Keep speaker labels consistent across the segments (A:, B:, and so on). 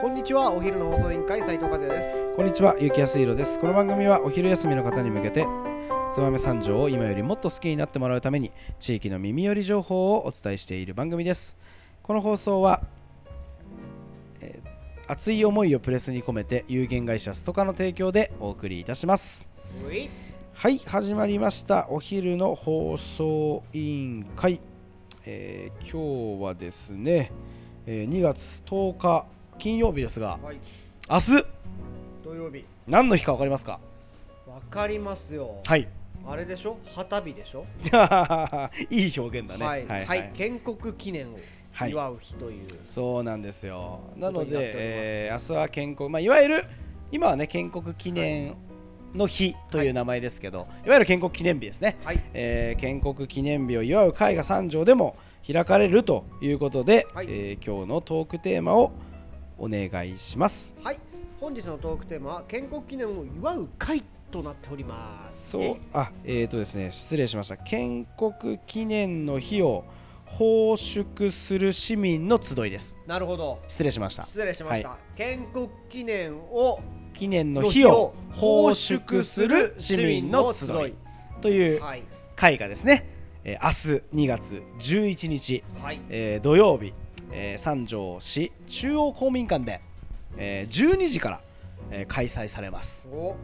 A: こんにちはお昼の放送委員会斉藤和也です
B: こんにちは、ゆきやすいろです。この番組はお昼休みの方に向けて、燕三条を今よりもっと好きになってもらうために、地域の耳寄り情報をお伝えしている番組です。この放送は、えー熱い思いをプレスに込めて、有限会社ストカの提供でお送りいたします。はい、始まりました。お昼の放送委員会。えー今日はですね、えー2月10日金曜日ですが、
A: はい。
B: 明日、
A: 土曜日。
B: 何の日か分かりますか？
A: わかりますよ。
B: はい。
A: あれでしょ？旗日でしょ？
B: いい表現だね。
A: はい、はい建国記念を
B: はい。
A: 祝う日という、
B: そうなんですよ。なので、えー明日は建国、まあ、いわゆる今はね建国記念の日という名前ですけど、い、わゆる建国記念日ですね。
A: はい。
B: えー建国記念日を祝う会が三条でも開かれるということで、
A: はい。
B: えー今日のトークテーマをお願いします。
A: はい。本日のトークテーマは建国記念を祝う会となっております。
B: そう。
A: えい、
B: あ、えーとですね、失礼しました。建国記念の日を奉祝する市民の集いです。
A: なるほど。
B: 失礼しました。
A: 失礼しました、建国記念を
B: 記念の日を奉祝する市民の集い。という
A: はい。
B: 会がですね、えー明日2月11日、
A: はい。
B: えー土曜日、えー三条市中央公民館で、えー12時から、えー開催されます、
A: お。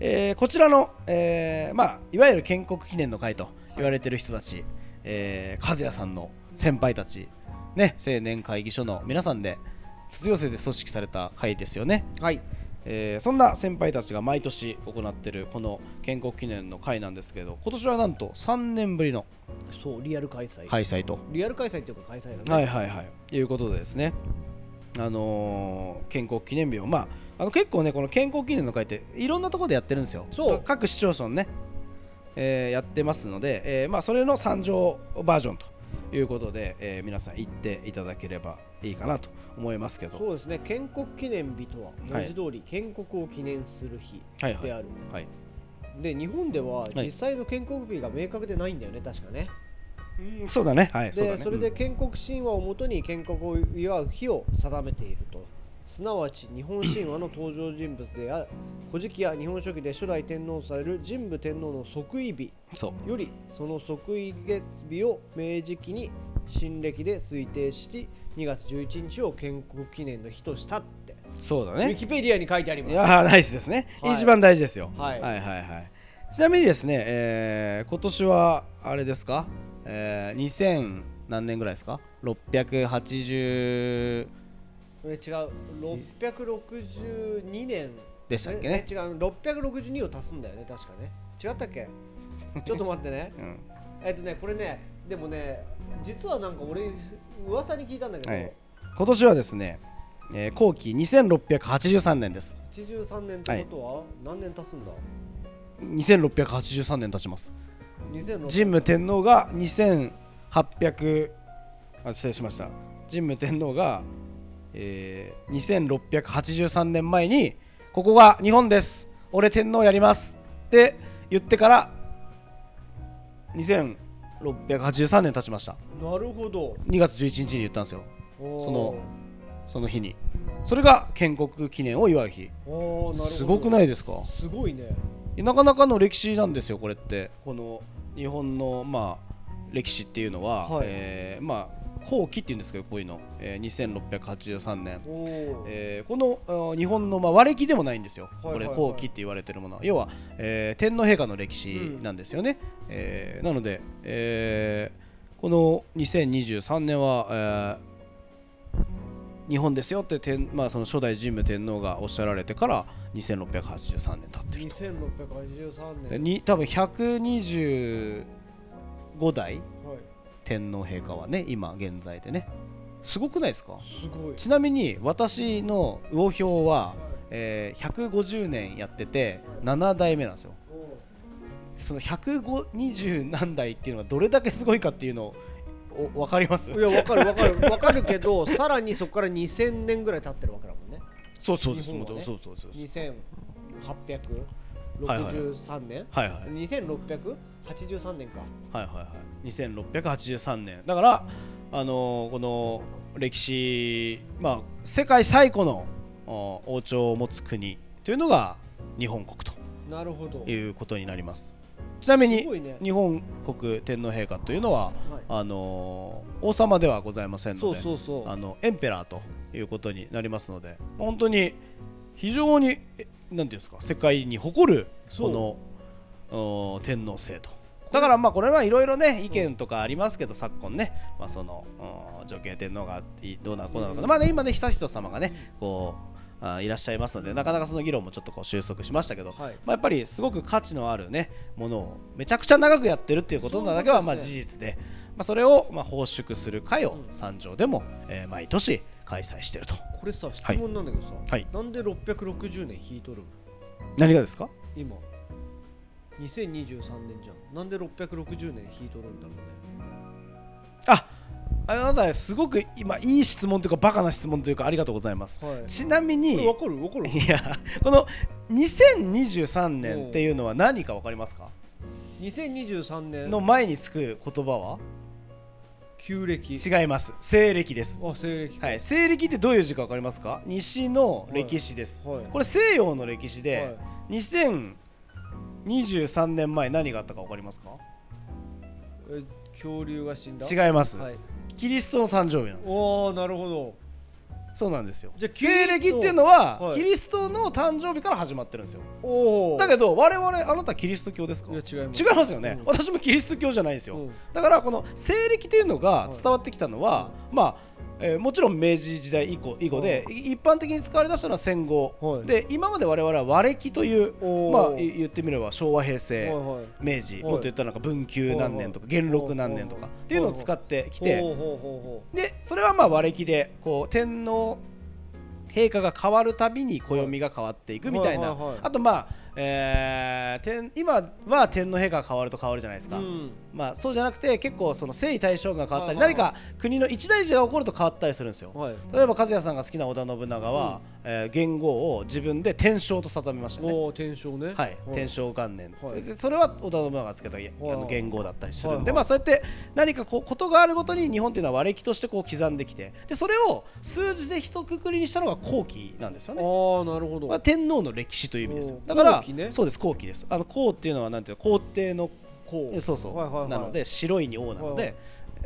B: えーこちらの、えーまあ、いわゆる建国記念の会と言われている人たち、えー和也さんの先輩たち、ね、青年会議所の皆さんで卒業生で組織された会ですよね。
A: はい
B: えーそんな先輩たちが毎年行っているこの建国記念の会なんですけど今年はなんと3年ぶりの
A: そうリアル開催。
B: 開催と、
A: リアル開催っていうか開催だね。
B: はいはいはい。いうことでですね。あのー建国記念日をまああの結構ねこの建国記念の会っていろんなところでやってるんですよ。
A: そう。
B: 各市町村ね、えーやってますので、えーまあ、それの参上バージョンということで、えー皆さん行っていただければいいかなと思いますけど。
A: そうですね。建国記念日とは文字通り建国を記念する日
B: はいはい。
A: である、
B: はい。
A: で日本では
B: はい。
A: 実際の建国日が明確でないんだよね確かね。
B: うんそうだね。はいそうだね。
A: でそれで建国神話をもとに建国を祝う日を定めていると。すなわち日本神話の登場人物である 古事記や日本書紀で初代天皇とされる神武天皇の即位日よりその即位月日を明治期に新暦で推定し2月11日を建国記念の日としたって。ウィ
B: そうだね。
A: キペディアに書いてあります。
B: いやーナイスですね、
A: はい。
B: 一番大事ですよ、
A: はい。
B: はいはいはい。ちなみにですね、えー今年はあれですか、えー、2000何年ぐらいですか？680
A: これ違う。662年。
B: でしたっけね？
A: ええ違う。662を足すんだよね。確かね。違ったっけ？ちょっと待ってね。
B: うん。
A: えっとねこれねでもね実はなんか俺噂に聞いたんだけど、
B: はい、今年はですね、えー後期2683年です。
A: 83年ってことは何年足すんだ、
B: 2683年経ちます。
A: 2006
B: 神武天皇が2800あ失礼しました。神武天皇が、えー、2683年前にここが日本です。俺天皇やります。って言ってから2683年経ちました。
A: なるほど。
B: 2月11日に言ったんですよ。そのその日に。それが建国記念を祝う日。すごくないですか？
A: すごいね。
B: なかなかの歴史なんですよこれって。この日本のまあ歴史っていうのは、
A: はい。
B: えーまあ後期っていうんですけどこういうの、えー、2683年、えーこの日本の、まあ、和歴でもないんですよ、これ後期って言われてるものは。要は、えー天皇陛下の歴史なんですよね、えーなので、えーこの2023年は、えー日本ですよって天、まあ、その初代神武天皇がおっしゃられてから2683年経ってると
A: 2683年。
B: に多分125代
A: はい
B: 天皇陛下はね今現在でね。すごくないですか？ちなみに私の魚票は、えー150年やってて7代目なんですよ。その120何代っていうのがどれだけすごいかっていうのをお分かります？
A: いやわかるわかる。わかるけど さらにそこから2000年ぐらい経ってるわけだもんね。
B: そうそうです、
A: ね
B: もちろんそうそうそうそう。
A: 2863年、
B: はいはい
A: 2683年か。
B: はいはいはい。2683年。だからあのーこの歴史、まあ、世界最古のお王朝を持つ国というのが日本国と。
A: なるほど。
B: いうことになります。ちなみに
A: ね。
B: 日本国天皇陛下というのは、
A: はい。
B: あのー王様ではございませんの
A: そう
B: で
A: そうそう。
B: あのエンペラーということになりますので本当に非常にえなんていうんですか世界に誇るこのお天皇制と。だからまあこれはいろいろね意見とかありますけど昨今ね、まあ、そのお女系天皇がいどうなのこうなのかな。まあね今ね悠仁さまがねこうあいらっしゃいますのでなかなかその議論もちょっとこう収束しましたけど、
A: はい。
B: まあ、やっぱりすごく価値のあるねものをめちゃくちゃ長くやってるっていうことなだけはまあ事実で、まあ、それをまあ奉祝する会を
A: うん。
B: 三条でも、えー毎年開催していると。
A: これさ質問なんだけどさ、
B: はい。
A: なんで660年引いとるの？
B: 何がですか？
A: 今2023年じゃん。なんで660年引いとるんだろうね。
B: ああなたすごく今いい質問というかバカな質問というかありがとうございます。
A: はい。
B: ちなみに
A: わかるわかる。
B: いやこの2023年っていうのは何か分かりますか
A: ？2023年
B: の前につく言葉は？
A: 旧暦。
B: 違います。西暦です。
A: あ西暦か。
B: はい。西暦ってどういう字か分かりますか？西の歴史です、
A: はい。
B: これ西洋の歴史で、
A: はい
B: 2023年前何があったか分かりますか？
A: え恐竜が死んだ？
B: 違います、
A: はい。
B: キリストの誕生日なんです
A: おおなるほど
B: そうなんですよ。
A: じゃあキリスト
B: 西暦っていうのは、
A: はい。
B: キリストの誕生日から始まってるんですよ。だけど我々あなたキリスト教ですか？
A: 違います。
B: 違いますよね、
A: うん。
B: 私もキリスト教じゃないんですよ、
A: うん。
B: だからこの西暦というのが伝わってきたのは、まあえーもちろん明治時代以降以後で、い一般的に使われ出したのは戦後、
A: はい。
B: で今まで我々は和暦というまあい言ってみれば昭和平成、
A: はいはい。
B: 明治、
A: はい。
B: もっと言ったらなんか文久何年とか元禄何年とかっていうのを使ってきて、でそれはまあ和暦でこう天皇う。陛下が変わるたびに暦が変わっていくみたいな、あとまあ、えー天今は天皇陛下が変わると変わるじゃないですか、
A: うん。
B: まあ、そうじゃなくて結構その征夷大将軍が変わったり、何か国の一大事が起こると変わったりするんですよ、
A: はい。
B: 例えば和也さんが好きな織田信長は、えー元号を自分で天正と定めましたね。
A: 天正ね。
B: はい、天正元年、
A: はい。
B: でそれは織田信長がつけたあの
A: はい
B: 元号だったりするんで、まあ、そうやって何かこうことがあるごとに日本っていうのは和暦としてこう刻んできてでそれを数字で一括りにしたのが後期なんですよね。
A: ああなるほど。
B: まあ、天皇の歴史という意味ですよ。だから
A: ね。
B: そうです後期です。あの皇っていうのはなんていうの？皇帝の
A: こ
B: えそうそう、
A: はいはいはい。
B: なので白いに王なので、
A: はい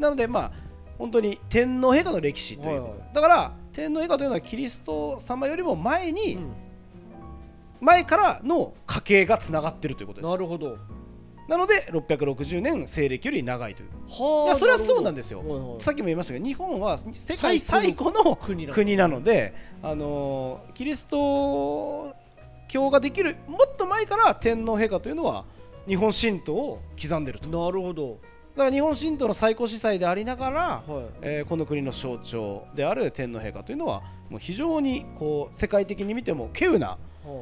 B: なのでまあ本当に天皇陛下の歴史という
A: はいはい
B: だから天皇陛下というのはキリスト様よりも前に、
A: うん。
B: 前からの家系がつながってるということです。
A: なるほど
B: なので660年西暦より長いという。
A: はい
B: やそれはそうなんですよ、
A: はいはい。
B: さっきも言いましたけど日本は世界最
A: 最
B: 古の
A: 国なの
B: で、あのーキリスト教ができるもっと前から天皇陛下というのは日本神道を刻んでると。だ
A: なるほど。
B: から日本神道の最高司祭でありながら、
A: はい。
B: えーこの国の象徴である天皇陛下というのはもう非常にこう世界的に見ても稀有な
A: は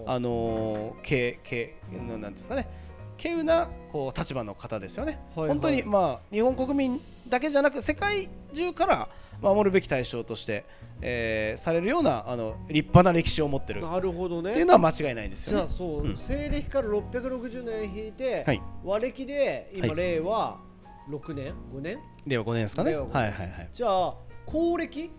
B: あ。のー、けなんですかね稀有なこう立場の方ですよね、
A: はいはい。
B: 本当にまあ日本国民だけじゃなく世界中から守るべき対象として、えーされるようなあの立派な歴史を持ってる。っ
A: なるほどね。
B: ていうのは間違いないんですよね。
A: じゃあそう、
B: うん。
A: 西暦から660年引いて、
B: はい。
A: 和暦で今、
B: はい。
A: 令和6年？5年？
B: 令和5年ですかね。
A: 令和5年。
B: はいはいはい。
A: じゃあ公暦？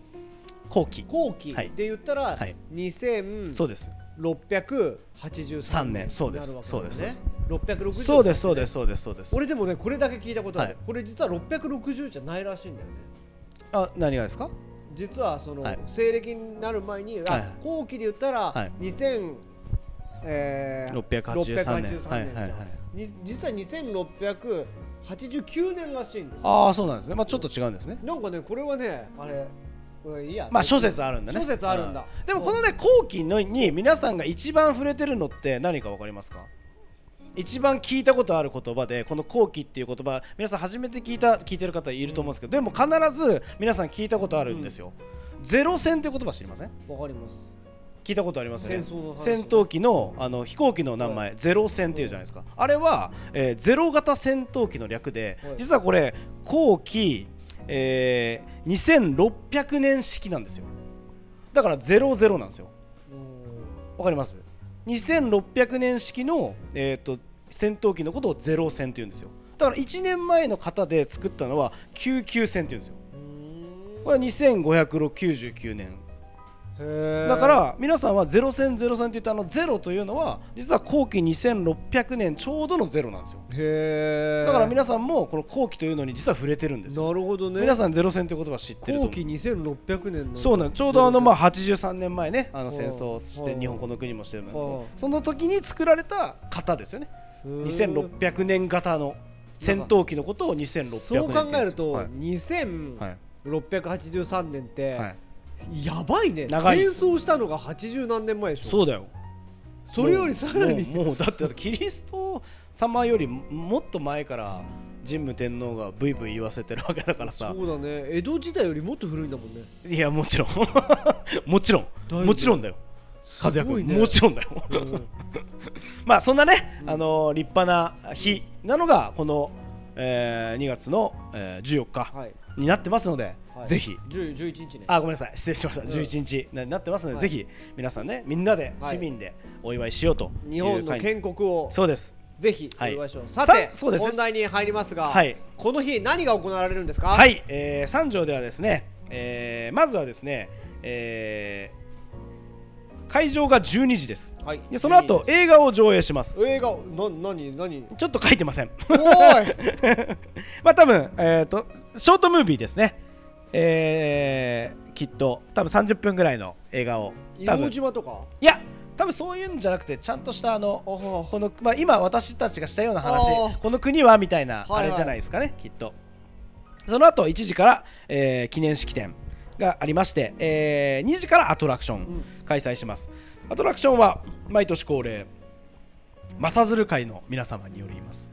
B: 後期。
A: 後期
B: はい。
A: で言ったら、
B: はい。
A: 2683
B: そうです。
A: 年
B: 年そうです。そうです。
A: ね660
B: そうですそうですそうですそうです。
A: 俺でもねこれだけ聞いたことある、
B: はい
A: これ実は660じゃないらしいんだよね
B: あ何がですか？
A: 実はその、
B: はい
A: 西暦になる前に、あ
B: はいはい
A: 後期で言ったら、
B: はい
A: 2000えー、
B: 683年
A: 683
B: はいはいはい。
A: に実は2689年らしいんですよ
B: ああそうなんですね。まあちょっと違うんですね。
A: なんかねこれはねあれいいや
B: まあ諸説あるんだね。
A: 諸説あるんだ
B: うでもこのね後期のに皆さんが一番触れてるのって何かわかりますか？一番聞いたことある言葉でこの後期っていう言葉皆さん初めて聞いた聞いてる方いると思うんですけど、でも必ず皆さん聞いたことあるんですよ。ゼロ戦っていう言葉知りません？
A: わかります。
B: 聞いたことありますよね？
A: 戦
B: 闘機のあの飛行機の名前、ゼロ戦っていうじゃないですか、あれは、えーゼロ型戦闘機の略で、
A: はい。
B: 実はこれ後期、えー2600年式なんですよ。だから00なんですよ。
A: うん
B: わかります？2600年式の、えー、と戦闘機のことをゼロ戦っていうんですよ。だから1年前の型で作ったのは99戦っていうんですよ。これは2599年。だから皆さんはゼロ戦ゼロ戦って言ったあのゼロというのは実は後期2600年ちょうどのゼロなんですよ。
A: へえ
B: だから皆さんもこの後期というのに実は触れてるんですよ。
A: なるほどね。
B: 皆さんゼロ戦という言葉知ってると
A: 後期2600年の
B: そうなんちょうどあのまあ
A: は
B: 83年前ねあの
A: はあ
B: 戦争をして
A: はあ
B: 日本この国もしてるんだけ
A: は
B: ど
A: あ。
B: その時に作られた型ですよね。2600年型の戦闘機のことを2600年
A: そう考えると、
B: はい。
A: 2683年って、
B: はいはい
A: やばいね。
B: 長い。
A: 戦争したのが80何年前でしょ。
B: そうだよ。
A: それよりさらに。
B: もうもうだってキリスト様よりもっと前から神武天皇がブイブイ言わせてるわけだからさ。
A: そうだね。江戸時代よりもっと古いんだもんね。
B: いやもちろん。もちろん。もちろんだよ。和也君、もちろんだよ。
A: うん。
B: まあそんなね、あのー立派な日なのがこの、えー2月の、えー14日。
A: はい
B: になってますので、
A: はい。
B: ぜひ。
A: 10 11日ね。
B: あごめんなさい。失礼しました、
A: うん。
B: 11日になってますので、
A: はい。
B: ぜひ皆さんねみんなで
A: はい。
B: 市民でお祝いしようと
A: 日本の建国を
B: そうです。
A: ぜひお
B: はい。
A: 祝いしよう、さ
B: さ
A: て
B: そうです。ね
A: 本題に入りますが、
B: はい。
A: この日何が行われるんですか？
B: はい、えー三条ではですね、えーまずはですね、えー会場が12時です。
A: はい。
B: でその後映画を上映します。
A: 映画な何何？
B: ちょっと書いてません。
A: おーい。
B: まあ多分、えー、とショートムービーですね。えーきっと多分30分ぐらいの映画を多分。
A: 硫黄島とか？
B: いや多分そういうんじゃなくてちゃんとしたあの
A: あは
B: この、まあ、今私たちがしたような話
A: あー。
B: この国はみたいな
A: はいはい
B: あれじゃないですかね、きっと。その後1時から、えー記念式典がありまして、えー2時からアトラクション開催します、アトラクションは毎年恒例マサズル会の皆様によります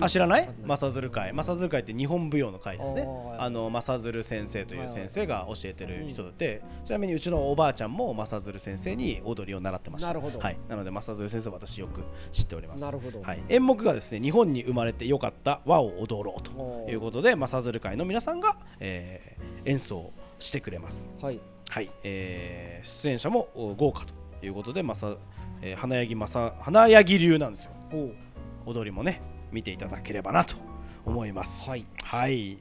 B: あ知らない？マサズル会。マサズル会って日本舞踊の会ですね。
A: あ
B: のマサズル先生という先生が教えてる人で、ちなみにうちのおばあちゃんもマサズル先生に踊りを習ってました。
A: なるほど。
B: はい、なのでマサズル先生は私よく知っております。
A: なるほど。
B: はい、演目がですね日本に生まれてよかった和を踊ろうということでマサズル会の皆さんが、えー演奏してくれます。
A: はい。
B: はい、えー出演者もお豪華ということで、まさえー花柳まさ花柳流なんですよ。踊りもね見ていただければなと思います。
A: はい。
B: はい。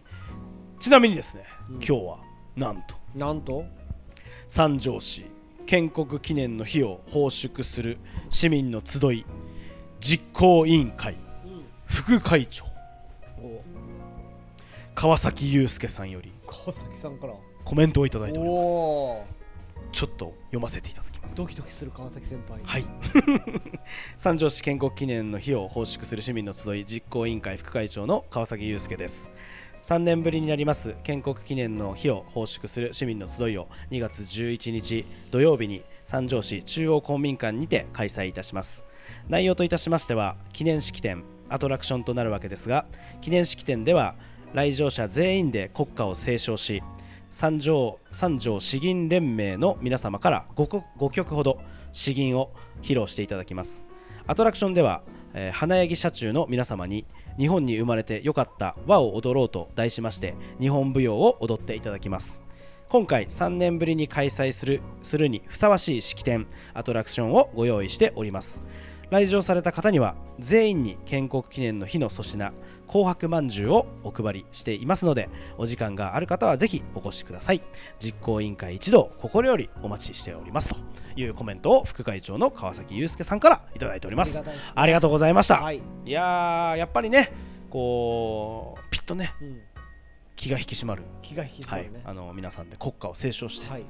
B: ちなみにですね、
A: うん。
B: 今日はなんと。
A: なんと？
B: 三条市建国記念の日を奉祝する市民の集い実行委員会副会長
A: お。
B: 川崎祐介さんより
A: 川崎さんから。
B: コメントをいただいておりま
A: お
B: すちょっと読ませていただきます。
A: ドキドキする川崎先輩。
B: はい。三条市建国記念の日を奉祝する市民の集い実行委員会副会長の川崎祐介です。3年ぶりになります。建国記念の日を奉祝する市民の集いを2月11日土曜日に三条市中央公民館にて開催いたします。内容といたしましては記念式典アトラクションとなるわけですが記念式典では来場者全員で国歌を斉唱し三条三条詩吟連盟の皆様から 5, 5曲ほど詩吟を披露していただきます。アトラクションでは、えー花柳社中の皆様に日本に生まれてよかった和を踊ろうと題しまして日本舞踊を踊っていただきます。今回3年ぶりに開催するするにふさわしい式典アトラクションをご用意しております。来場された方には全員に建国記念の日の粗品紅白まんじゅうをお配りしていますのでお時間がある方はぜひお越しください。実行委員会一同心よりお待ちしております。というコメントを副会長の川崎祐介さんからいただいております。
A: ありが
B: とうございました、
A: はい。
B: いやーやっぱりねこうピッとね
A: うん。
B: 気が引き締まる、
A: 気が引き締ま
B: はい。
A: るね
B: あの皆さんで国歌を斉唱して、
A: はい。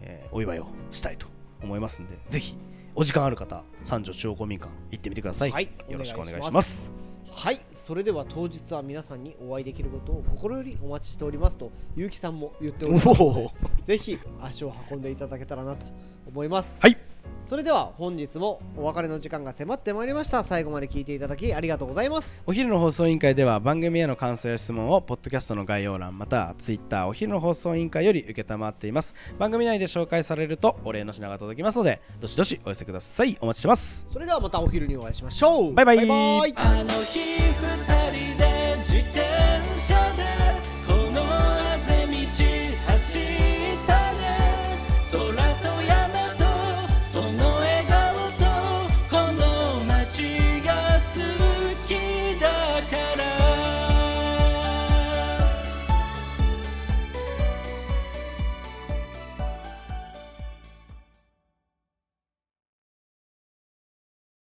B: えーお祝いをしたいと思いますんでぜひお時間ある方三条中央公民館行ってみてください、
A: はい。
B: よろしくお願いし
A: ま
B: す
A: はいそれでは当日は皆さんにお会いできることを心よりお待ちしておりますと結城さんも言っておりますのでぜひ足を運んでいただけたらなと思います。
B: はい
A: それでは本日もお別れの時間が迫ってまいりました。最後まで聞いていただきありがとうございます。
B: お昼の放送委員会では番組への感想や質問をポッドキャストの概要欄またはツイッターお昼の放送委員会より受けたまっています。番組内で紹介されるとお礼の品が届きますのでどしどしお寄せください。お待ちしてます。
A: それではまたお昼にお会いしましょう。
B: バイバイ。
A: バイバ